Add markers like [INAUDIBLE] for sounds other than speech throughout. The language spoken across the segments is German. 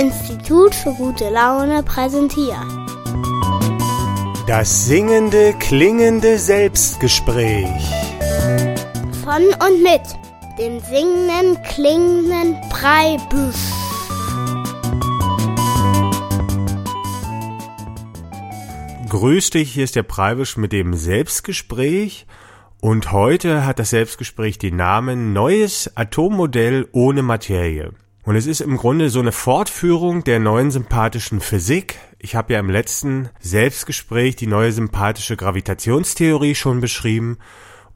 Institut für gute Laune präsentiert. Das singende, klingende Selbstgespräch. Von und mit dem singenden, klingenden Breibüsch. Grüß dich, hier ist der Preibisch mit dem Selbstgespräch. Und heute hat das Selbstgespräch den Namen Neues Atommodell ohne Materie. Und es ist im Grunde so eine Fortführung der neuen sympathischen Physik. Ich habe ja im letzten Selbstgespräch die neue sympathische Gravitationstheorie schon beschrieben.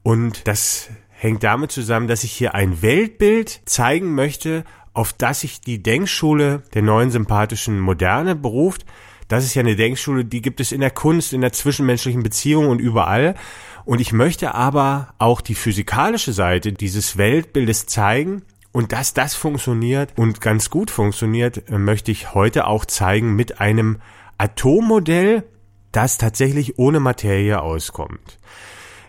Und das hängt damit zusammen, dass ich hier ein Weltbild zeigen möchte, auf das sich die Denkschule der neuen sympathischen Moderne beruft. Das ist ja eine Denkschule, die gibt es in der Kunst, in der zwischenmenschlichen Beziehung und überall. Und ich möchte aber auch die physikalische Seite dieses Weltbildes zeigen. Und dass das funktioniert und ganz gut funktioniert, äh, möchte ich heute auch zeigen mit einem Atommodell, das tatsächlich ohne Materie auskommt.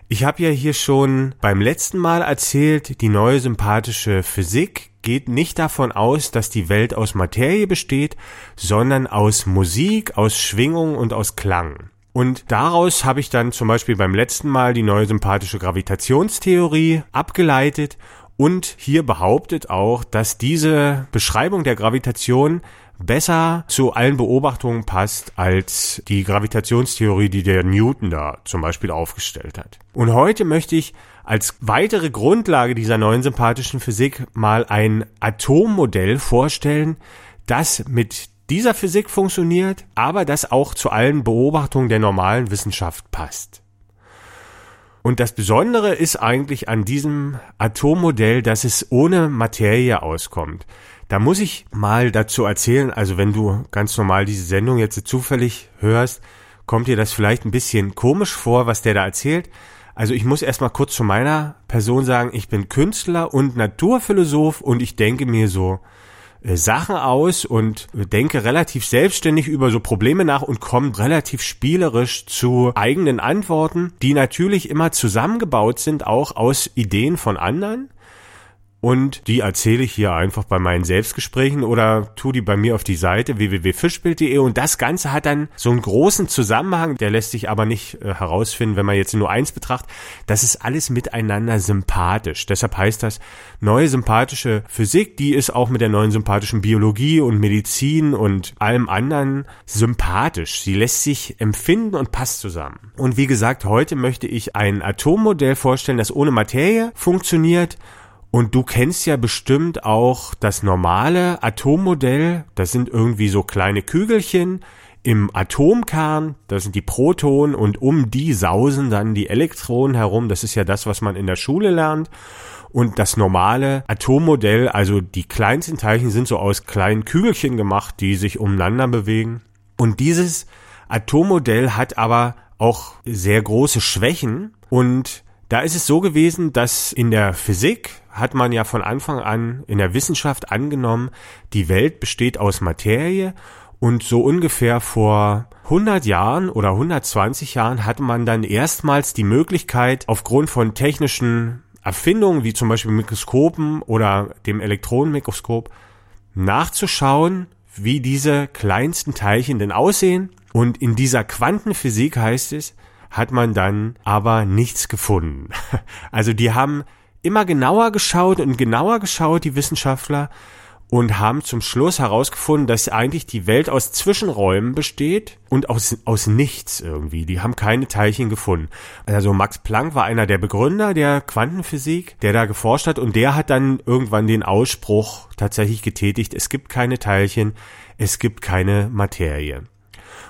Ich habe ja hier schon beim letzten Mal erzählt, die neue sympathische Physik geht nicht davon aus, dass die Welt aus Materie besteht, sondern aus Musik, aus Schwingung und aus Klang. Und daraus habe ich dann zum Beispiel beim letzten Mal die neue sympathische Gravitationstheorie abgeleitet und hier behauptet auch, dass diese Beschreibung der Gravitation besser zu allen Beobachtungen passt als die Gravitationstheorie, die der Newton da zum Beispiel aufgestellt hat. Und heute möchte ich als weitere Grundlage dieser neuen sympathischen Physik mal ein Atommodell vorstellen, das mit dieser Physik funktioniert, aber das auch zu allen Beobachtungen der normalen Wissenschaft passt. Und das Besondere ist eigentlich an diesem Atommodell, dass es ohne Materie auskommt. Da muss ich mal dazu erzählen, also wenn du ganz normal diese Sendung jetzt zufällig hörst, kommt dir das vielleicht ein bisschen komisch vor, was der da erzählt. Also ich muss erstmal kurz zu meiner Person sagen, ich bin Künstler und Naturphilosoph und ich denke mir so, Sachen aus und denke relativ selbstständig über so Probleme nach und komme relativ spielerisch zu eigenen Antworten, die natürlich immer zusammengebaut sind, auch aus Ideen von anderen. Und die erzähle ich hier einfach bei meinen Selbstgesprächen oder tu die bei mir auf die Seite www.fischbild.de und das Ganze hat dann so einen großen Zusammenhang, der lässt sich aber nicht äh, herausfinden, wenn man jetzt nur eins betrachtet. Das ist alles miteinander sympathisch. Deshalb heißt das neue sympathische Physik, die ist auch mit der neuen sympathischen Biologie und Medizin und allem anderen sympathisch. Sie lässt sich empfinden und passt zusammen. Und wie gesagt, heute möchte ich ein Atommodell vorstellen, das ohne Materie funktioniert und du kennst ja bestimmt auch das normale Atommodell. Das sind irgendwie so kleine Kügelchen im Atomkern. Das sind die Protonen und um die sausen dann die Elektronen herum. Das ist ja das, was man in der Schule lernt. Und das normale Atommodell, also die kleinsten Teilchen sind so aus kleinen Kügelchen gemacht, die sich umeinander bewegen. Und dieses Atommodell hat aber auch sehr große Schwächen und da ist es so gewesen, dass in der Physik hat man ja von Anfang an in der Wissenschaft angenommen, die Welt besteht aus Materie und so ungefähr vor 100 Jahren oder 120 Jahren hatte man dann erstmals die Möglichkeit, aufgrund von technischen Erfindungen wie zum Beispiel Mikroskopen oder dem Elektronenmikroskop nachzuschauen, wie diese kleinsten Teilchen denn aussehen. Und in dieser Quantenphysik heißt es, hat man dann aber nichts gefunden. [LAUGHS] Also die haben immer genauer geschaut und genauer geschaut, die Wissenschaftler, und haben zum Schluss herausgefunden, dass eigentlich die Welt aus Zwischenräumen besteht und aus, aus nichts irgendwie. Die haben keine Teilchen gefunden. Also Max Planck war einer der Begründer der Quantenphysik, der da geforscht hat und der hat dann irgendwann den Ausspruch tatsächlich getätigt, es gibt keine Teilchen, es gibt keine Materie.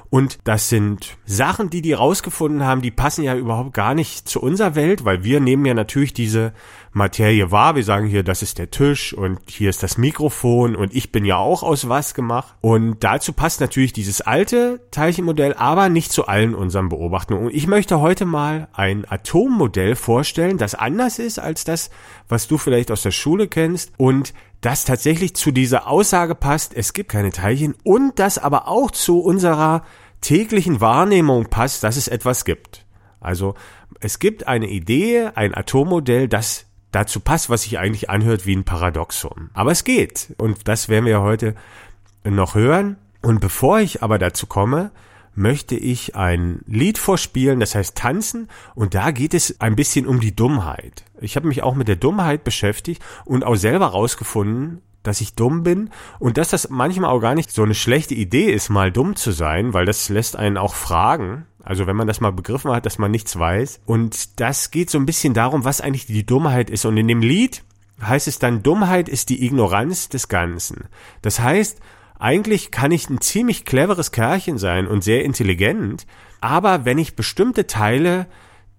Und das sind Sachen, die die rausgefunden haben, die passen ja überhaupt gar nicht zu unserer Welt, weil wir nehmen ja natürlich diese Materie wahr. Wir sagen hier, das ist der Tisch und hier ist das Mikrofon und ich bin ja auch aus was gemacht. Und dazu passt natürlich dieses alte Teilchenmodell, aber nicht zu allen unseren Beobachtungen. Und ich möchte heute mal ein Atommodell vorstellen, das anders ist als das, was du vielleicht aus der Schule kennst und das tatsächlich zu dieser Aussage passt, es gibt keine Teilchen und das aber auch zu unserer täglichen Wahrnehmung passt, dass es etwas gibt. Also es gibt eine Idee, ein Atommodell, das dazu passt, was sich eigentlich anhört wie ein Paradoxon. Aber es geht. Und das werden wir heute noch hören. Und bevor ich aber dazu komme, möchte ich ein Lied vorspielen, das heißt tanzen und da geht es ein bisschen um die Dummheit. Ich habe mich auch mit der Dummheit beschäftigt und auch selber rausgefunden, dass ich dumm bin und dass das manchmal auch gar nicht so eine schlechte Idee ist, mal dumm zu sein, weil das lässt einen auch fragen. Also wenn man das mal begriffen hat, dass man nichts weiß. Und das geht so ein bisschen darum, was eigentlich die Dummheit ist. Und in dem Lied heißt es dann, Dummheit ist die Ignoranz des Ganzen. Das heißt, eigentlich kann ich ein ziemlich cleveres Kerlchen sein und sehr intelligent, aber wenn ich bestimmte Teile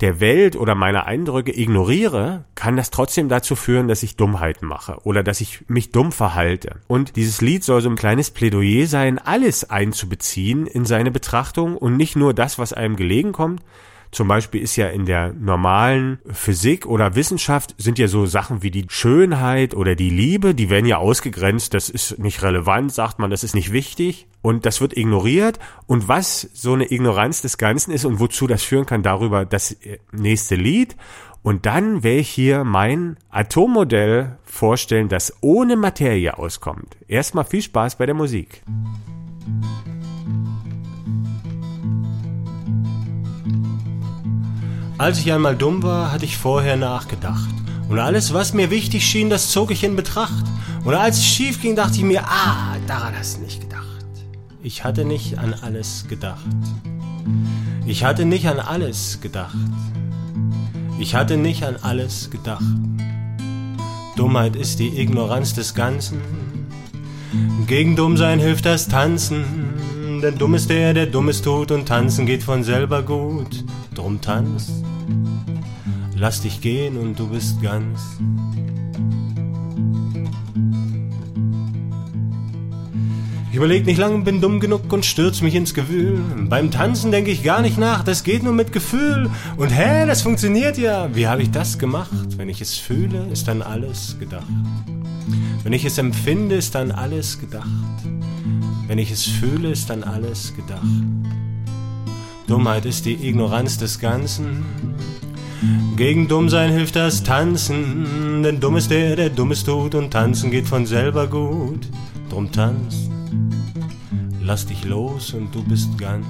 der Welt oder meiner Eindrücke ignoriere, kann das trotzdem dazu führen, dass ich Dummheiten mache oder dass ich mich dumm verhalte. Und dieses Lied soll so ein kleines Plädoyer sein, alles einzubeziehen in seine Betrachtung und nicht nur das, was einem gelegen kommt, zum Beispiel ist ja in der normalen Physik oder Wissenschaft sind ja so Sachen wie die Schönheit oder die Liebe, die werden ja ausgegrenzt, das ist nicht relevant, sagt man, das ist nicht wichtig und das wird ignoriert. Und was so eine Ignoranz des Ganzen ist und wozu das führen kann, darüber das nächste Lied. Und dann werde ich hier mein Atommodell vorstellen, das ohne Materie auskommt. Erstmal viel Spaß bei der Musik. Als ich einmal dumm war, hatte ich vorher nachgedacht. Und alles, was mir wichtig schien, das zog ich in Betracht. Und als es schief ging, dachte ich mir, ah, daran hast du nicht gedacht. Ich hatte nicht an alles gedacht. Ich hatte nicht an alles gedacht. Ich hatte nicht an alles gedacht. Dummheit ist die Ignoranz des Ganzen. Gegen Dummsein hilft das Tanzen. Denn dumm ist der, der Dummes tut und tanzen geht von selber gut. Drum tanz, lass dich gehen und du bist ganz. Ich überleg nicht lang, bin dumm genug und stürz mich ins Gewühl. Beim Tanzen denk ich gar nicht nach, das geht nur mit Gefühl. Und hä, das funktioniert ja. Wie habe ich das gemacht? Wenn ich es fühle, ist dann alles gedacht. Wenn ich es empfinde, ist dann alles gedacht. Wenn ich es fühle, ist dann alles gedacht. Dummheit ist die Ignoranz des Ganzen. Gegen Dummsein hilft das Tanzen, denn dumm ist der, der Dummes tut und tanzen geht von selber gut. Drum tanz, lass dich los und du bist ganz.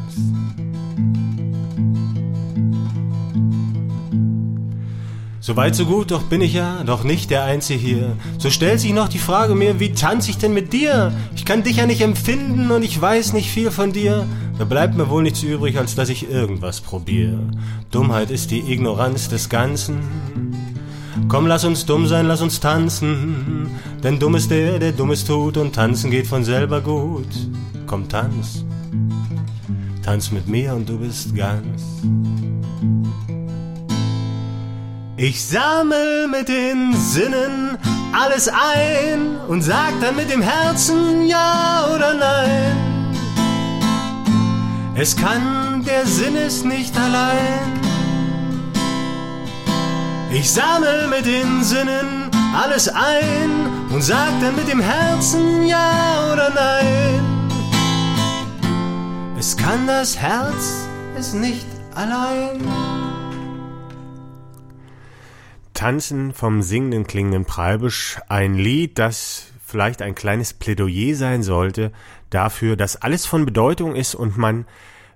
So weit, so gut, doch bin ich ja doch nicht der Einzige hier. So stellt sich noch die Frage mir, wie tanze ich denn mit dir? Ich kann dich ja nicht empfinden und ich weiß nicht viel von dir. Da bleibt mir wohl nichts übrig, als dass ich irgendwas probiere. Dummheit ist die Ignoranz des Ganzen. Komm, lass uns dumm sein, lass uns tanzen. Denn dumm ist der, der Dummes tut und tanzen geht von selber gut. Komm, tanz. Tanz mit mir und du bist ganz. Ich sammel mit den Sinnen alles ein und sag dann mit dem Herzen ja oder nein. Es kann, der Sinn ist nicht allein. Ich sammel mit den Sinnen alles ein und sag dann mit dem Herzen ja oder nein. Es kann das Herz es nicht allein. Tanzen vom singenden klingenden Preibisch, ein Lied, das vielleicht ein kleines Plädoyer sein sollte dafür, dass alles von Bedeutung ist und man,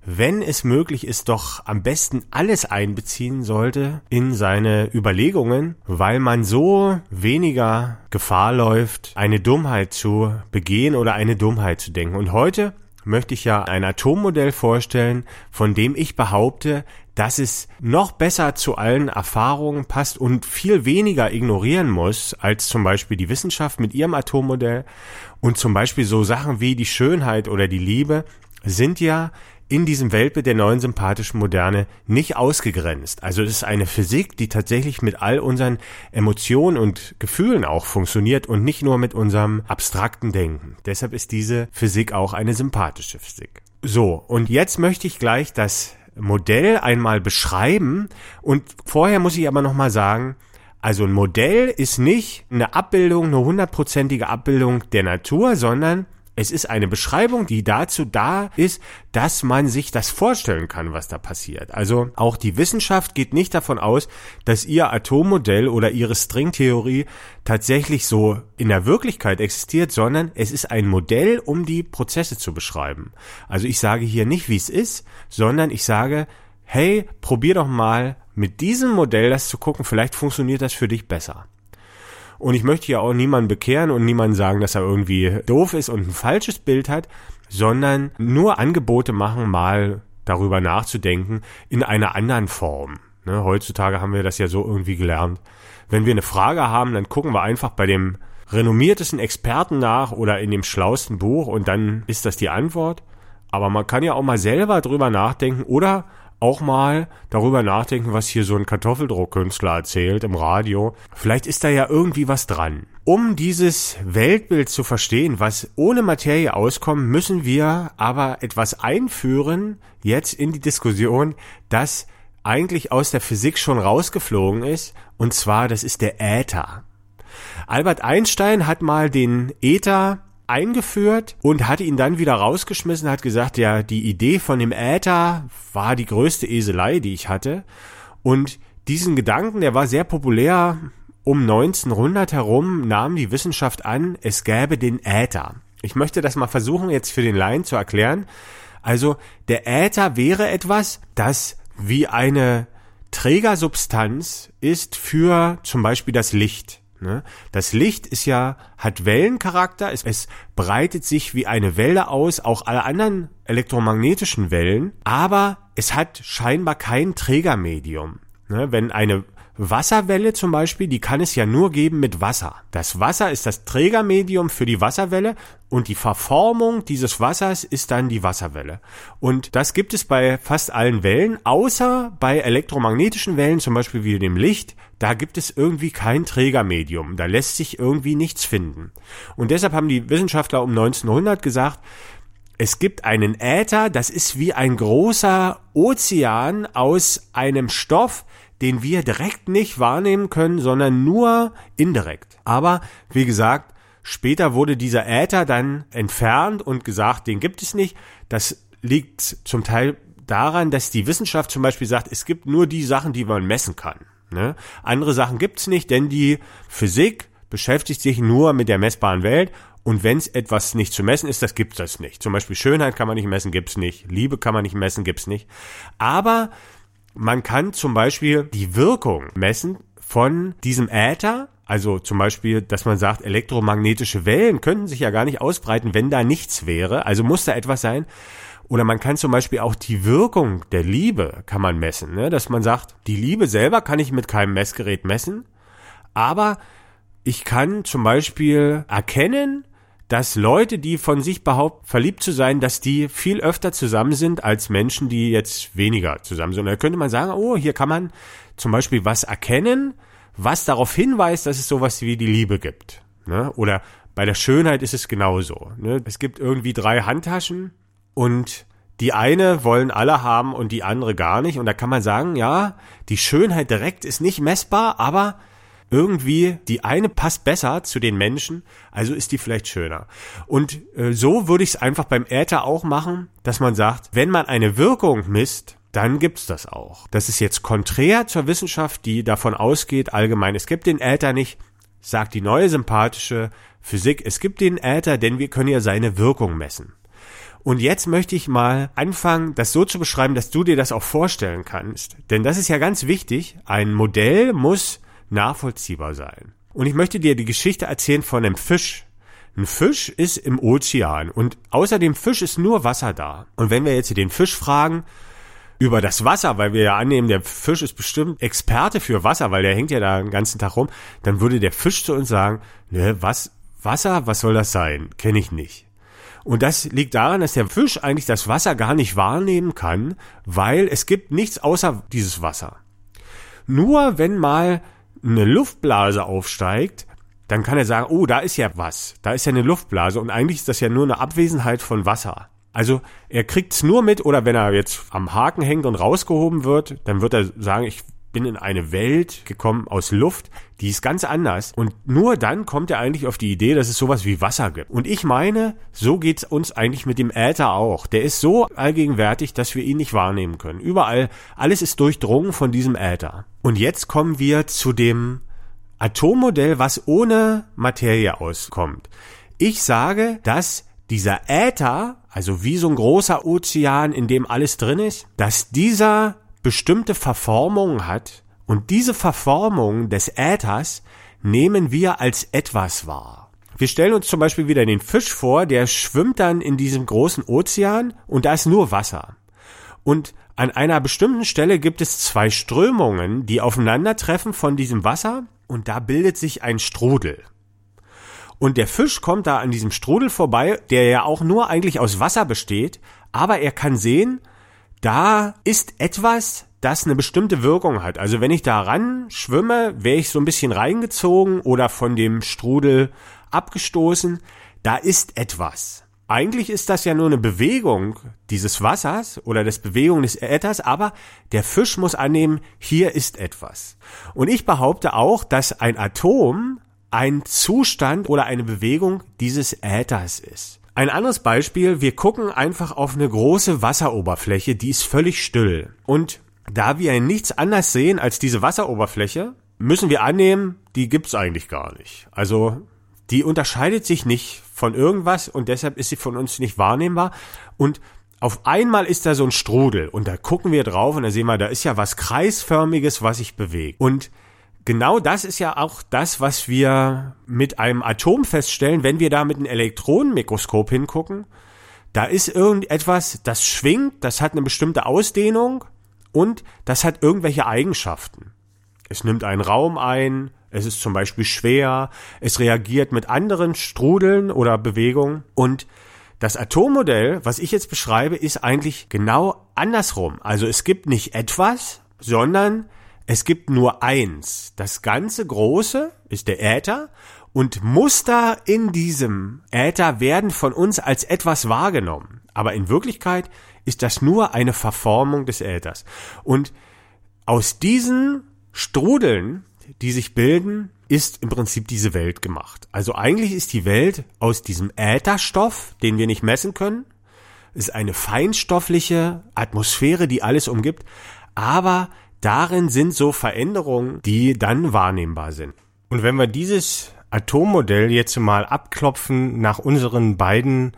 wenn es möglich ist, doch am besten alles einbeziehen sollte in seine Überlegungen, weil man so weniger Gefahr läuft, eine Dummheit zu begehen oder eine Dummheit zu denken. Und heute möchte ich ja ein Atommodell vorstellen, von dem ich behaupte, dass es noch besser zu allen Erfahrungen passt und viel weniger ignorieren muss als zum Beispiel die Wissenschaft mit ihrem Atommodell. Und zum Beispiel so Sachen wie die Schönheit oder die Liebe sind ja in diesem Weltbild der neuen sympathischen Moderne nicht ausgegrenzt. Also es ist eine Physik, die tatsächlich mit all unseren Emotionen und Gefühlen auch funktioniert und nicht nur mit unserem abstrakten Denken. Deshalb ist diese Physik auch eine sympathische Physik. So, und jetzt möchte ich gleich das Modell einmal beschreiben und vorher muss ich aber nochmal sagen, also ein Modell ist nicht eine Abbildung, eine hundertprozentige Abbildung der Natur, sondern Es ist eine Beschreibung, die dazu da ist, dass man sich das vorstellen kann, was da passiert. Also auch die Wissenschaft geht nicht davon aus, dass ihr Atommodell oder ihre Stringtheorie tatsächlich so in der Wirklichkeit existiert, sondern es ist ein Modell, um die Prozesse zu beschreiben. Also ich sage hier nicht, wie es ist, sondern ich sage, hey, probier doch mal mit diesem Modell das zu gucken, vielleicht funktioniert das für dich besser. Und ich möchte ja auch niemanden bekehren und niemanden sagen, dass er irgendwie doof ist und ein falsches Bild hat, sondern nur Angebote machen, mal darüber nachzudenken in einer anderen Form. Ne, heutzutage haben wir das ja so irgendwie gelernt. Wenn wir eine Frage haben, dann gucken wir einfach bei dem renommiertesten Experten nach oder in dem schlausten Buch und dann ist das die Antwort. Aber man kann ja auch mal selber drüber nachdenken oder auch mal darüber nachdenken, was hier so ein Kartoffeldruckkünstler erzählt im Radio. Vielleicht ist da ja irgendwie was dran. Um dieses Weltbild zu verstehen, was ohne Materie auskommt, müssen wir aber etwas einführen, jetzt in die Diskussion, das eigentlich aus der Physik schon rausgeflogen ist, und zwar das ist der Äther. Albert Einstein hat mal den Äther eingeführt und hat ihn dann wieder rausgeschmissen, hat gesagt, ja, die Idee von dem Äther war die größte Eselei, die ich hatte. Und diesen Gedanken, der war sehr populär. Um 1900 herum nahm die Wissenschaft an, es gäbe den Äther. Ich möchte das mal versuchen, jetzt für den Laien zu erklären. Also, der Äther wäre etwas, das wie eine Trägersubstanz ist für zum Beispiel das Licht. Ne? Das Licht ist ja, hat Wellencharakter, es, es breitet sich wie eine Welle aus, auch alle anderen elektromagnetischen Wellen, aber es hat scheinbar kein Trägermedium. Ne? Wenn eine Wasserwelle zum Beispiel, die kann es ja nur geben mit Wasser. Das Wasser ist das Trägermedium für die Wasserwelle und die Verformung dieses Wassers ist dann die Wasserwelle. Und das gibt es bei fast allen Wellen, außer bei elektromagnetischen Wellen, zum Beispiel wie dem Licht. Da gibt es irgendwie kein Trägermedium. Da lässt sich irgendwie nichts finden. Und deshalb haben die Wissenschaftler um 1900 gesagt, es gibt einen Äther, das ist wie ein großer Ozean aus einem Stoff, den wir direkt nicht wahrnehmen können, sondern nur indirekt. Aber wie gesagt, später wurde dieser Äther dann entfernt und gesagt, den gibt es nicht. Das liegt zum Teil daran, dass die Wissenschaft zum Beispiel sagt, es gibt nur die Sachen, die man messen kann. Ne? Andere Sachen gibt's nicht, denn die Physik beschäftigt sich nur mit der messbaren Welt und wenn es etwas nicht zu messen ist, das gibt es nicht. Zum Beispiel Schönheit kann man nicht messen, gibt's nicht. Liebe kann man nicht messen, gibt's nicht. Aber man kann zum Beispiel die Wirkung messen von diesem Äther, also zum Beispiel, dass man sagt, elektromagnetische Wellen könnten sich ja gar nicht ausbreiten, wenn da nichts wäre. Also muss da etwas sein. Oder man kann zum Beispiel auch die Wirkung der Liebe kann man messen, ne? dass man sagt, die Liebe selber kann ich mit keinem Messgerät messen, aber ich kann zum Beispiel erkennen, dass Leute, die von sich behaupten, verliebt zu sein, dass die viel öfter zusammen sind als Menschen, die jetzt weniger zusammen sind. da könnte man sagen, oh, hier kann man zum Beispiel was erkennen, was darauf hinweist, dass es sowas wie die Liebe gibt. Ne? Oder bei der Schönheit ist es genauso. Ne? Es gibt irgendwie drei Handtaschen und die eine wollen alle haben und die andere gar nicht. Und da kann man sagen, ja, die Schönheit direkt ist nicht messbar, aber irgendwie die eine passt besser zu den Menschen, also ist die vielleicht schöner. Und äh, so würde ich es einfach beim Äther auch machen, dass man sagt, wenn man eine Wirkung misst, dann gibt's das auch. Das ist jetzt konträr zur Wissenschaft, die davon ausgeht, allgemein, es gibt den Äther nicht, sagt die neue sympathische Physik, es gibt den Äther, denn wir können ja seine Wirkung messen. Und jetzt möchte ich mal anfangen, das so zu beschreiben, dass du dir das auch vorstellen kannst. Denn das ist ja ganz wichtig. Ein Modell muss nachvollziehbar sein. Und ich möchte dir die Geschichte erzählen von einem Fisch. Ein Fisch ist im Ozean und außer dem Fisch ist nur Wasser da. Und wenn wir jetzt den Fisch fragen über das Wasser, weil wir ja annehmen, der Fisch ist bestimmt Experte für Wasser, weil der hängt ja da den ganzen Tag rum, dann würde der Fisch zu uns sagen, ne, was, Wasser, was soll das sein? Kenne ich nicht. Und das liegt daran, dass der Fisch eigentlich das Wasser gar nicht wahrnehmen kann, weil es gibt nichts außer dieses Wasser. Nur wenn mal eine Luftblase aufsteigt, dann kann er sagen, oh, da ist ja was, da ist ja eine Luftblase und eigentlich ist das ja nur eine Abwesenheit von Wasser. Also er kriegt's nur mit oder wenn er jetzt am Haken hängt und rausgehoben wird, dann wird er sagen, ich bin in eine Welt gekommen aus Luft, die ist ganz anders. Und nur dann kommt er eigentlich auf die Idee, dass es sowas wie Wasser gibt. Und ich meine, so geht's uns eigentlich mit dem Äther auch. Der ist so allgegenwärtig, dass wir ihn nicht wahrnehmen können. Überall, alles ist durchdrungen von diesem Äther. Und jetzt kommen wir zu dem Atommodell, was ohne Materie auskommt. Ich sage, dass dieser Äther, also wie so ein großer Ozean, in dem alles drin ist, dass dieser bestimmte Verformungen hat und diese Verformung des Äthers nehmen wir als etwas wahr. Wir stellen uns zum Beispiel wieder den Fisch vor, der schwimmt dann in diesem großen Ozean und da ist nur Wasser. Und an einer bestimmten Stelle gibt es zwei Strömungen, die aufeinandertreffen von diesem Wasser und da bildet sich ein Strudel. Und der Fisch kommt da an diesem Strudel vorbei, der ja auch nur eigentlich aus Wasser besteht, aber er kann sehen, da ist etwas, das eine bestimmte Wirkung hat. Also wenn ich da ran schwimme, wäre ich so ein bisschen reingezogen oder von dem Strudel abgestoßen. Da ist etwas. Eigentlich ist das ja nur eine Bewegung dieses Wassers oder das Bewegung des Äthers, aber der Fisch muss annehmen, hier ist etwas. Und ich behaupte auch, dass ein Atom ein Zustand oder eine Bewegung dieses Äthers ist. Ein anderes Beispiel, wir gucken einfach auf eine große Wasseroberfläche, die ist völlig still. Und da wir nichts anders sehen als diese Wasseroberfläche, müssen wir annehmen, die gibt's eigentlich gar nicht. Also die unterscheidet sich nicht von irgendwas und deshalb ist sie von uns nicht wahrnehmbar. Und auf einmal ist da so ein Strudel und da gucken wir drauf und da sehen wir, da ist ja was kreisförmiges, was sich bewegt. Und genau das ist ja auch das, was wir mit einem Atom feststellen, wenn wir da mit einem Elektronenmikroskop hingucken. Da ist irgendetwas, das schwingt, das hat eine bestimmte Ausdehnung und das hat irgendwelche Eigenschaften. Es nimmt einen Raum ein, es ist zum Beispiel schwer, es reagiert mit anderen Strudeln oder Bewegungen und das Atommodell, was ich jetzt beschreibe, ist eigentlich genau andersrum. Also es gibt nicht etwas, sondern es gibt nur eins. Das ganze Große ist der Äther und Muster in diesem Äther werden von uns als etwas wahrgenommen. Aber in Wirklichkeit ist das nur eine Verformung des Äthers. Und aus diesen Strudeln, die sich bilden, ist im Prinzip diese Welt gemacht. Also eigentlich ist die Welt aus diesem Ätherstoff, den wir nicht messen können, ist eine feinstoffliche Atmosphäre, die alles umgibt, aber darin sind so Veränderungen, die dann wahrnehmbar sind. Und wenn wir dieses Atommodell jetzt mal abklopfen nach unseren beiden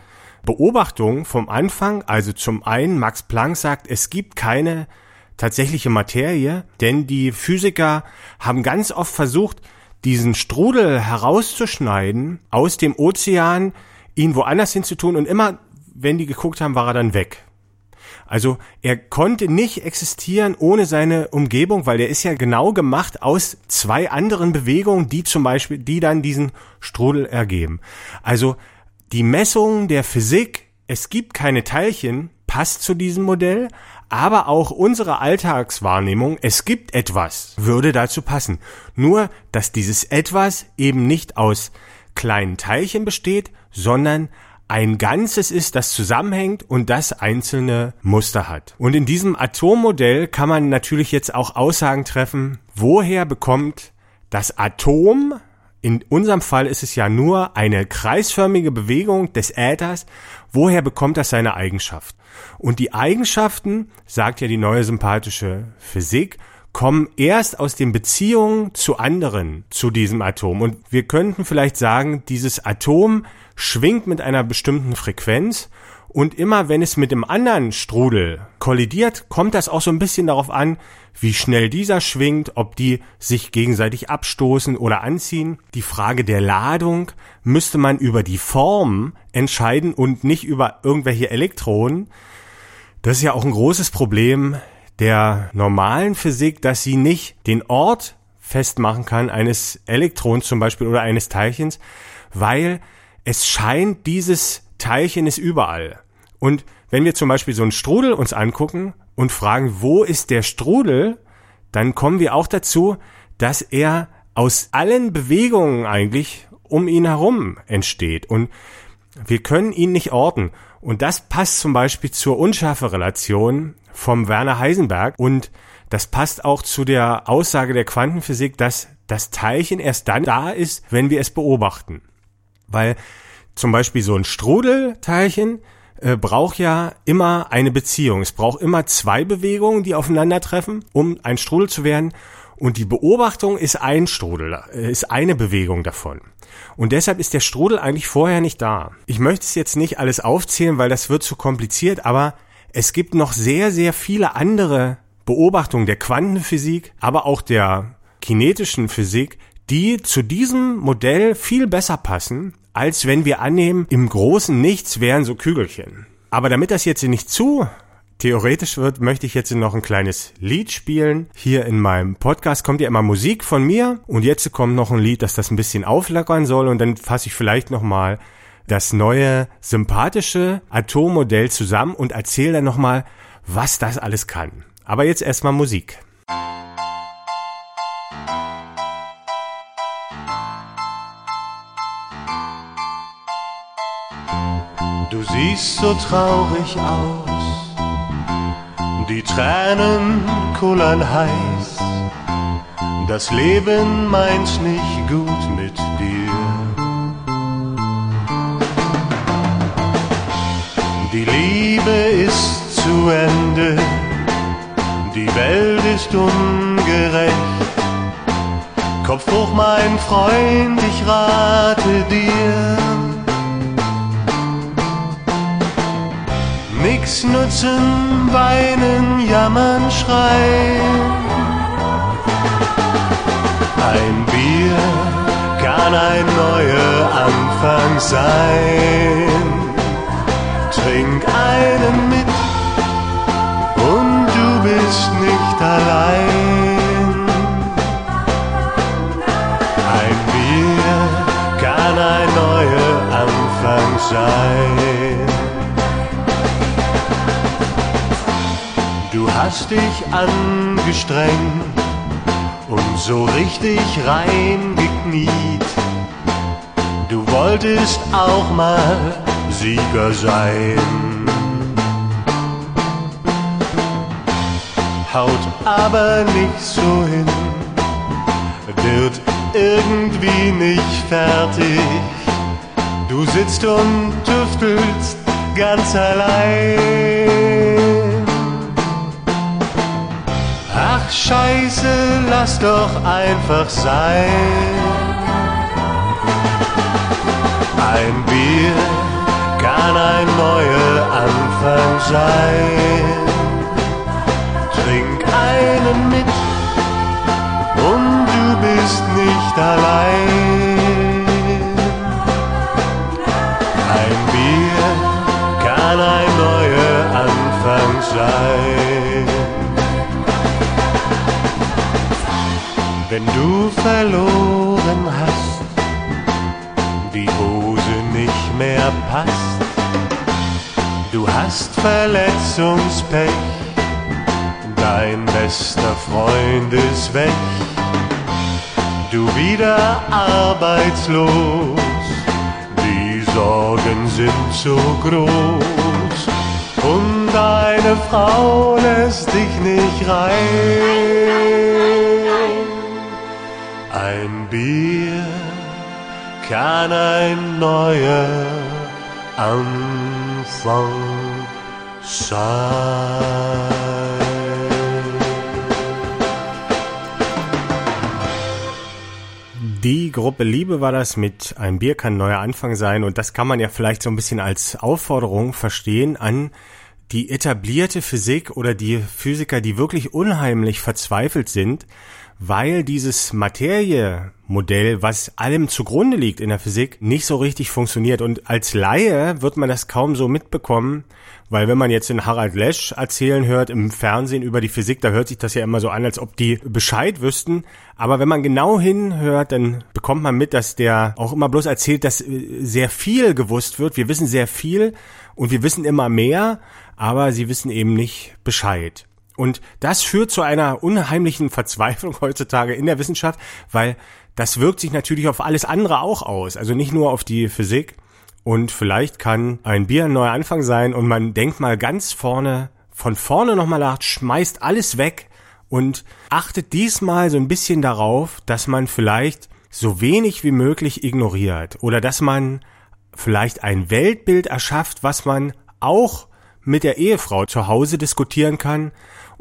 Beobachtungen vom Anfang, also zum einen Max Planck sagt, es gibt keine tatsächliche Materie, denn die Physiker haben ganz oft versucht, diesen Strudel herauszuschneiden aus dem Ozean, ihn woanders hinzutun und immer, wenn die geguckt haben, war er dann weg. Also er konnte nicht existieren ohne seine Umgebung, weil der ist ja genau gemacht aus zwei anderen Bewegungen, die zum Beispiel, die dann diesen Strudel ergeben. Also die Messung der Physik, es gibt keine Teilchen, passt zu diesem Modell, aber auch unsere Alltagswahrnehmung, es gibt etwas, würde dazu passen. Nur, dass dieses etwas eben nicht aus kleinen Teilchen besteht, sondern ein Ganzes ist, das zusammenhängt und das einzelne Muster hat. Und in diesem Atommodell kann man natürlich jetzt auch Aussagen treffen, woher bekommt das Atom, in unserem Fall ist es ja nur eine kreisförmige Bewegung des Äthers, woher bekommt das seine Eigenschaft? Und die Eigenschaften, sagt ja die neue sympathische Physik, kommen erst aus den Beziehungen zu anderen, zu diesem Atom. Und wir könnten vielleicht sagen, dieses Atom schwingt mit einer bestimmten Frequenz und immer wenn es mit dem anderen Strudel kollidiert, kommt das auch so ein bisschen darauf an, wie schnell dieser schwingt, ob die sich gegenseitig abstoßen oder anziehen. Die Frage der Ladung müsste man über die Form entscheiden und nicht über irgendwelche Elektronen. Das ist ja auch ein großes Problem der normalen Physik, dass sie nicht den Ort festmachen kann eines Elektrons zum Beispiel oder eines Teilchens, weil es scheint, dieses Teilchen ist überall. Und wenn wir zum Beispiel so einen Strudel uns angucken und fragen, wo ist der Strudel, dann kommen wir auch dazu, dass er aus allen Bewegungen eigentlich um ihn herum entsteht. Und wir können ihn nicht orten. Und das passt zum Beispiel zur Unschärferelation vom Werner Heisenberg. Und das passt auch zu der Aussage der Quantenphysik, dass das Teilchen erst dann da ist, wenn wir es beobachten. Weil zum Beispiel so ein Strudelteilchen äh, braucht ja immer eine Beziehung. Es braucht immer zwei Bewegungen, die aufeinandertreffen, um ein Strudel zu werden. Und die Beobachtung ist ein Strudel, äh, ist eine Bewegung davon. Und deshalb ist der Strudel eigentlich vorher nicht da. Ich möchte es jetzt nicht alles aufzählen, weil das wird zu kompliziert, aber es gibt noch sehr, sehr viele andere Beobachtungen der Quantenphysik, aber auch der kinetischen Physik, die zu diesem Modell viel besser passen, als wenn wir annehmen, im großen Nichts wären so Kügelchen. Aber damit das jetzt nicht zu theoretisch wird, möchte ich jetzt noch ein kleines Lied spielen. Hier in meinem Podcast kommt ja immer Musik von mir und jetzt kommt noch ein Lied, das das ein bisschen auflockern soll und dann fasse ich vielleicht nochmal das neue sympathische Atommodell zusammen und erzähle dann nochmal, was das alles kann. Aber jetzt erstmal Musik. Du siehst so traurig aus, die Tränen kullern heiß, das Leben meint nicht gut Liebe ist zu Ende, die Welt ist ungerecht. Kopf hoch, mein Freund, ich rate dir. Nix nutzen, weinen, jammern, schreien. Ein Bier kann ein neuer Anfang sein. Dich angestrengt und so richtig reingekniet. Du wolltest auch mal Sieger sein. Haut aber nicht so hin, wird irgendwie nicht fertig. Du sitzt und tüftelst ganz allein. Scheiße, lass doch einfach sein. Ein Bier kann ein neuer Anfang sein. Trink einen mit und du bist nicht allein. Du verloren hast, die Hose nicht mehr passt, du hast Verletzungspech, dein bester Freund ist weg, du wieder arbeitslos, die Sorgen sind so groß. Und deine Frau lässt dich nicht rein. Bier kann ein neuer Anfang sein. Die Gruppe Liebe war das mit Ein Bier kann ein neuer Anfang sein und das kann man ja vielleicht so ein bisschen als Aufforderung verstehen an die etablierte Physik oder die Physiker, die wirklich unheimlich verzweifelt sind, weil dieses Materiemodell, was allem zugrunde liegt in der Physik, nicht so richtig funktioniert. Und als Laie wird man das kaum so mitbekommen, weil wenn man jetzt den Harald Lesch erzählen hört im Fernsehen über die Physik, da hört sich das ja immer so an, als ob die Bescheid wüssten. Aber wenn man genau hinhört, dann bekommt man mit, dass der auch immer bloß erzählt, dass sehr viel gewusst wird. Wir wissen sehr viel und wir wissen immer mehr, aber sie wissen eben nicht Bescheid. Und das führt zu einer unheimlichen Verzweiflung [LAUGHS] heutzutage in der Wissenschaft, weil das wirkt sich natürlich auf alles andere auch aus. Also nicht nur auf die Physik. Und vielleicht kann ein Bier ein neuer Anfang sein und man denkt mal ganz vorne, von vorne nochmal nach, schmeißt alles weg und achtet diesmal so ein bisschen darauf, dass man vielleicht so wenig wie möglich ignoriert oder dass man vielleicht ein Weltbild erschafft, was man auch mit der Ehefrau zu Hause diskutieren kann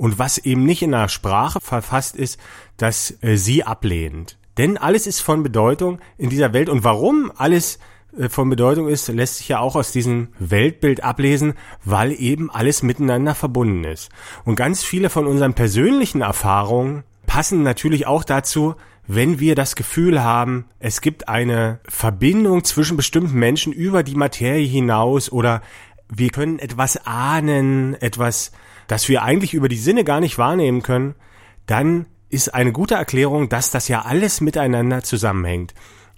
und was eben nicht in einer Sprache verfasst ist, dass äh, sie ablehnt. Denn alles ist von Bedeutung in dieser Welt und warum alles äh, von Bedeutung ist, lässt sich ja auch aus diesem Weltbild ablesen, weil eben alles miteinander verbunden ist. Und ganz viele von unseren persönlichen Erfahrungen passen natürlich auch dazu, wenn wir das Gefühl haben, es gibt eine Verbindung zwischen bestimmten Menschen über die Materie hinaus oder wir können etwas ahnen, etwas, das wir eigentlich über die Sinne gar nicht wahrnehmen können, dann ist eine gute Erklärung, dass das ja alles miteinander zusammenhängt.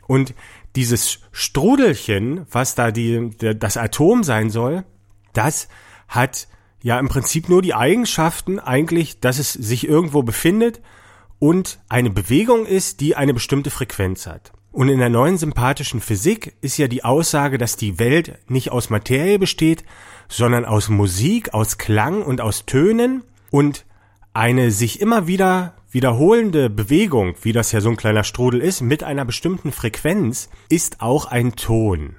Und dieses Strudelchen, was da die, das Atom sein soll, das hat ja im Prinzip nur die Eigenschaften eigentlich, dass es sich irgendwo befindet und eine Bewegung ist, die eine bestimmte Frequenz hat. Und in der neuen sympathischen Physik ist ja die Aussage, dass die Welt nicht aus Materie besteht, sondern aus Musik, aus Klang und aus Tönen und eine sich immer wieder wiederholende Bewegung, wie das ja so ein kleiner Strudel ist, mit einer bestimmten Frequenz, ist auch ein Ton.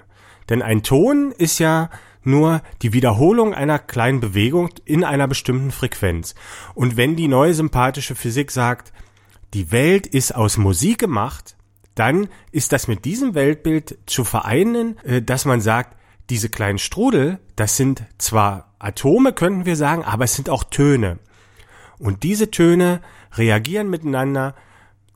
Denn ein Ton ist ja nur die Wiederholung einer kleinen Bewegung in einer bestimmten Frequenz. Und wenn die neue sympathische Physik sagt, die Welt ist aus Musik gemacht, dann ist das mit diesem Weltbild zu vereinen, äh, dass man sagt, diese kleinen Strudel, das sind zwar Atome, könnten wir sagen, aber es sind auch Töne. Und diese Töne reagieren miteinander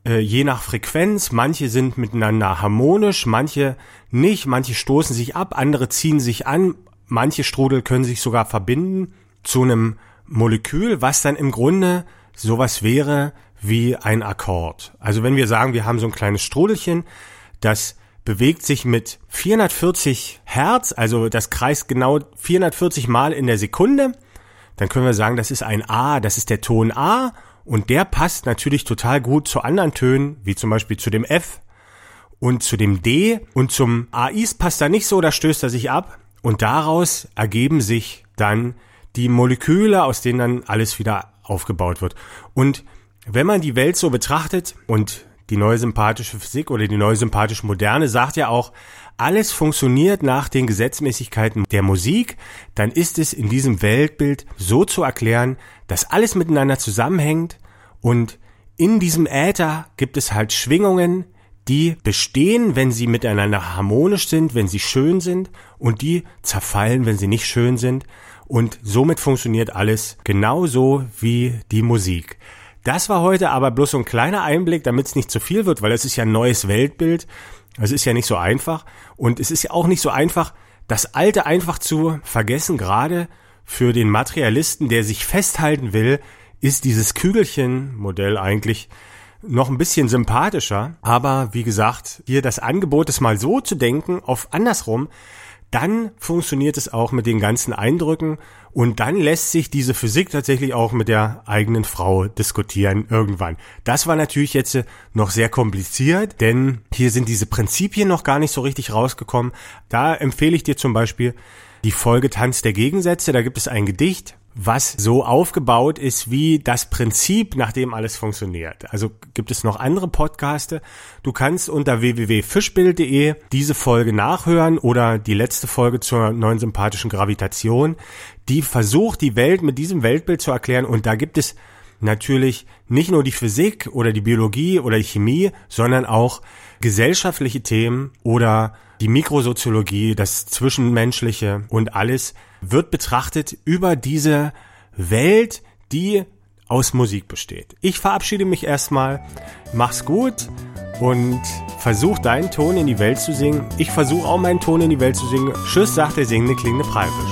äh, je nach Frequenz. Manche sind miteinander harmonisch, manche nicht, manche stoßen sich ab, andere ziehen sich an, manche Strudel können sich sogar verbinden zu einem Molekül, was dann im Grunde sowas wäre wie ein Akkord. Also wenn wir sagen, wir haben so ein kleines Strudelchen, das bewegt sich mit 440 Hertz, also das kreist genau 440 Mal in der Sekunde, dann können wir sagen, das ist ein A, das ist der Ton A. Und der passt natürlich total gut zu anderen Tönen, wie zum Beispiel zu dem F und zu dem D. Und zum AIs passt er nicht so, da stößt er sich ab. Und daraus ergeben sich dann die Moleküle, aus denen dann alles wieder aufgebaut wird. Und wenn man die Welt so betrachtet und die neue sympathische Physik oder die neue sympathische Moderne sagt ja auch, alles funktioniert nach den Gesetzmäßigkeiten der Musik, dann ist es in diesem Weltbild so zu erklären, dass alles miteinander zusammenhängt. Und in diesem Äther gibt es halt Schwingungen, die bestehen, wenn sie miteinander harmonisch sind, wenn sie schön sind und die zerfallen, wenn sie nicht schön sind. Und somit funktioniert alles genauso wie die Musik. Das war heute aber bloß so ein kleiner Einblick, damit es nicht zu viel wird, weil es ist ja ein neues Weltbild. Es ist ja nicht so einfach. Und es ist ja auch nicht so einfach, das Alte einfach zu vergessen. Gerade für den Materialisten, der sich festhalten will, ist dieses Kügelchen-Modell eigentlich noch ein bisschen sympathischer. Aber wie gesagt, hier das Angebot ist mal so zu denken, auf andersrum, dann funktioniert es auch mit den ganzen Eindrücken und dann lässt sich diese Physik tatsächlich auch mit der eigenen Frau diskutieren irgendwann. Das war natürlich jetzt noch sehr kompliziert, denn hier sind diese Prinzipien noch gar nicht so richtig rausgekommen. Da empfehle ich dir zum Beispiel die Folge Tanz der Gegensätze. Da gibt es ein Gedicht, was so aufgebaut ist wie das Prinzip, nach dem alles funktioniert. Also gibt es noch andere Podcaste. Du kannst unter www.fischbild.de diese Folge nachhören oder die letzte Folge zur neuen sympathischen Gravitation, die versucht, die Welt mit diesem Weltbild zu erklären. Und da gibt es natürlich nicht nur die Physik oder die Biologie oder die Chemie, sondern auch gesellschaftliche Themen oder die Mikrosoziologie, das Zwischenmenschliche und alles wird betrachtet über diese Welt, die aus Musik besteht. Ich verabschiede mich erstmal, mach's gut und versuch deinen Ton in die Welt zu singen. Ich versuche auch meinen Ton in die Welt zu singen. Tschüss, sagt der singende klingende Preibisch.